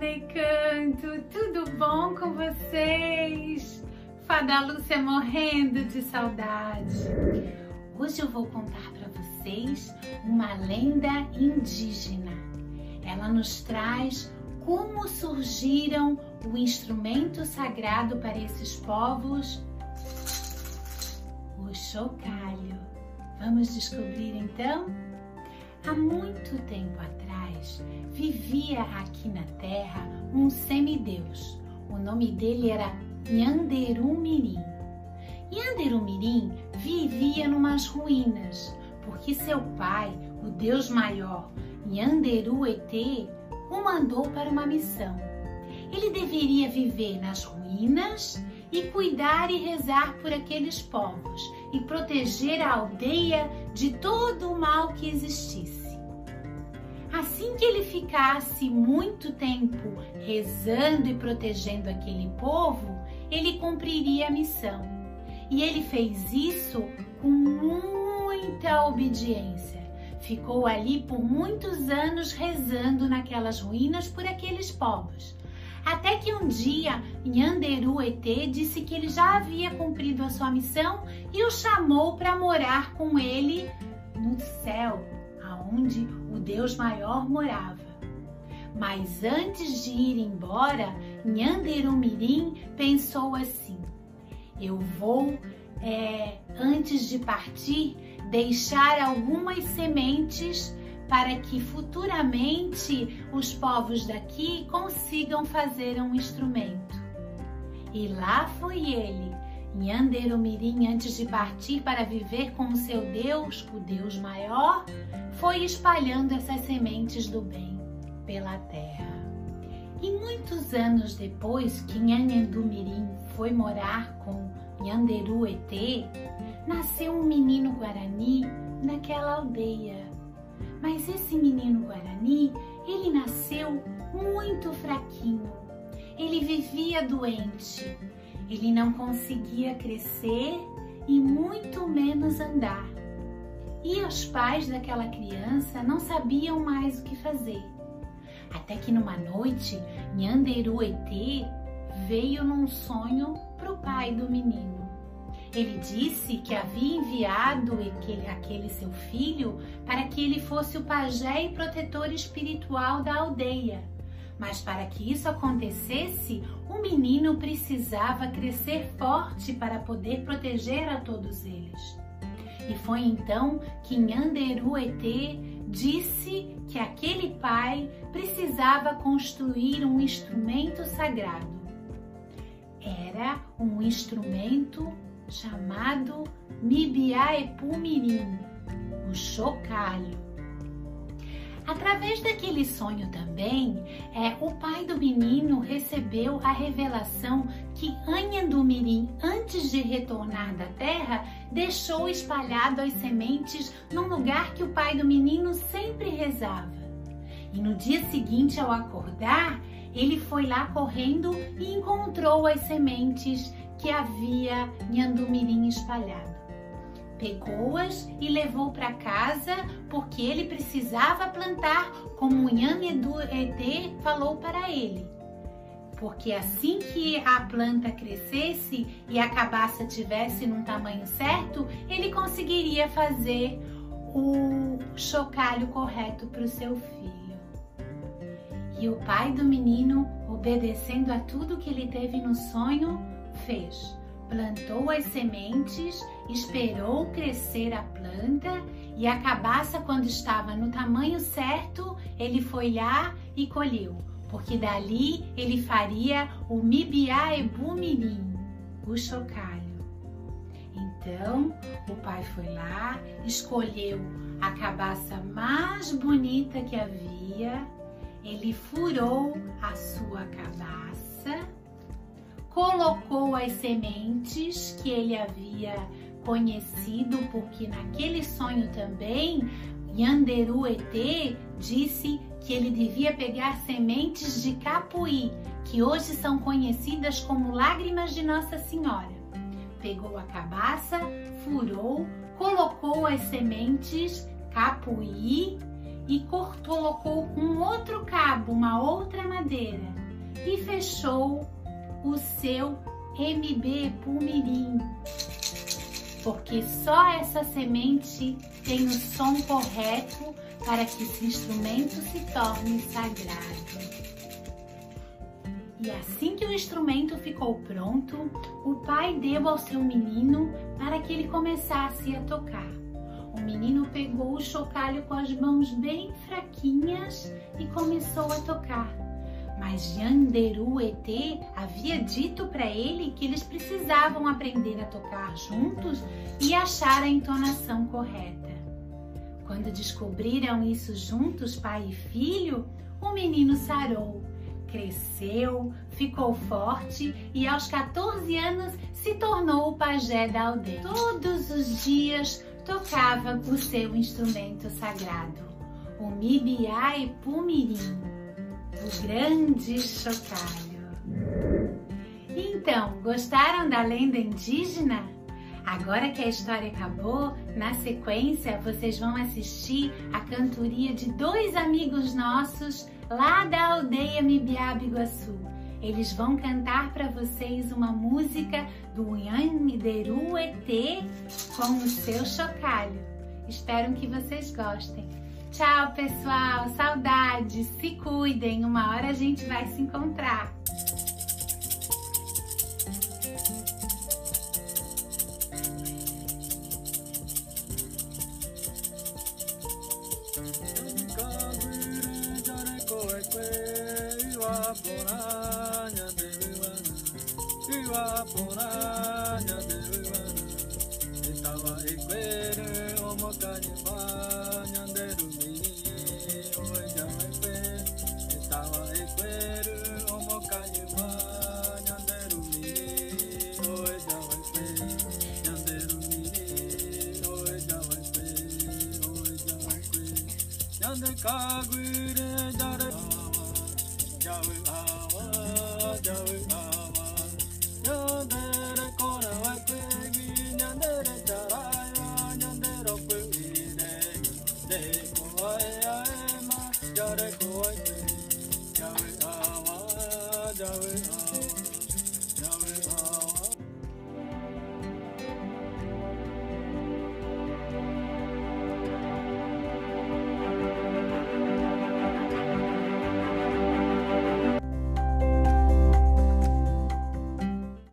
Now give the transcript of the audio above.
Ney Canto, tudo bom com vocês? Fada Lúcia morrendo de saudade. Hoje eu vou contar para vocês uma lenda indígena. Ela nos traz como surgiram o instrumento sagrado para esses povos, o chocalho. Vamos descobrir então? Há muito tempo atrás, vivia aqui na Terra um semideus. O nome dele era Nhanderumirim. Nhanderumirim vivia numas ruínas, porque seu pai, o Deus maior, Nhanderu-Etê, o mandou para uma missão. Ele deveria viver nas ruínas e cuidar e rezar por aqueles povos e proteger a aldeia de todo o mal que existisse. Assim que ele ficasse muito tempo rezando e protegendo aquele povo, ele cumpriria a missão. E ele fez isso com muita obediência. Ficou ali por muitos anos rezando naquelas ruínas por aqueles povos. Até que um dia Nhanderu Etê disse que ele já havia cumprido a sua missão e o chamou para morar com ele no céu, aonde o Deus maior morava. Mas antes de ir embora, Nhanderu Mirim pensou assim: eu vou, é, antes de partir, deixar algumas sementes para que futuramente os povos daqui consigam fazer um instrumento. E lá foi ele, Nhanderumirim, antes de partir para viver com o seu Deus, o Deus maior, foi espalhando essas sementes do bem pela terra. E muitos anos depois que Nhanderumirim foi morar com Nhanderu Etê, nasceu um menino Guarani naquela aldeia mas esse menino Guarani, ele nasceu muito fraquinho. Ele vivia doente. Ele não conseguia crescer e muito menos andar. E os pais daquela criança não sabiam mais o que fazer. Até que numa noite, Nhanderu Etê veio num sonho para o pai do menino. Ele disse que havia enviado aquele, seu filho para que ele fosse o pajé e protetor espiritual da aldeia. Mas para que isso acontecesse, o menino precisava crescer forte para poder proteger a todos eles. E foi então que Nhanderu Etê disse que aquele pai precisava construir um instrumento sagrado. Era um instrumento chamado Mibiaepumirim, o chocalho. Através daquele sonho também, é, o pai do menino recebeu a revelação que Anhandumirim, antes de retornar da terra, deixou espalhado as sementes num lugar que o pai do menino sempre rezava. E no dia seguinte, ao acordar, ele foi lá correndo e encontrou as sementes que havia Nhandumirim espalhado. Pegou-as e levou para casa porque ele precisava plantar como Nhanedu Ede falou para ele. Porque assim que a planta crescesse e a cabaça tivesse num tamanho certo, ele conseguiria fazer o chocalho correto para o seu filho. E o pai do menino, obedecendo a tudo que ele teve no sonho, fez? Plantou as sementes, esperou crescer a planta e a cabaça, quando estava no tamanho certo, ele foi lá e colheu, porque dali ele faria o mibiaebumirim, o chocalho. Então o pai foi lá, escolheu a cabaça mais bonita que havia, ele furou a sua cabaça colocou as sementes que ele havia conhecido, porque naquele sonho também Yanderu Etê disse que ele devia pegar sementes de capuí, que hoje são conhecidas como lágrimas de Nossa Senhora. Pegou a cabaça, furou, colocou as sementes capuí e colocou um outro cabo, uma outra madeira e fechou o seu MB Pumirim. Porque só essa semente tem o som correto para que esse instrumento se torne sagrado. E assim que o instrumento ficou pronto, o pai deu ao seu menino para que ele começasse a tocar. O menino pegou o chocalho com as mãos bem fraquinhas e começou a tocar. Mas Yanderu ET havia dito para ele que eles precisavam aprender a tocar juntos e achar a entonação correta. Quando descobriram isso juntos, pai e filho, o menino sarou cresceu, ficou forte e aos 14 anos se tornou o pajé da aldeia. Todos os dias tocava o seu instrumento sagrado, o Mibiai Pumirim, grande chocalho. Então, gostaram da lenda indígena? Agora que a história acabou, na sequência vocês vão assistir a cantoria de dois amigos nossos lá da aldeia Mibiabiguaçu. Eles vão cantar para vocês uma música do Yanderu ET com o seu chocalho. Espero que vocês gostem. Tchau, pessoal. Saudades. Se cuidem. Uma hora a gente vai se encontrar. iwa pona nya de Baba ekwere omokani oh, pa nyanderu mi oya mekwe Etawa ekwere omokani oh, pa nyanderu mi oya mekwe Nyanderu mi oya mekwe oya oh, mekwe Nyande kagwire jare jawe awa ah, ah, jawe awa ah.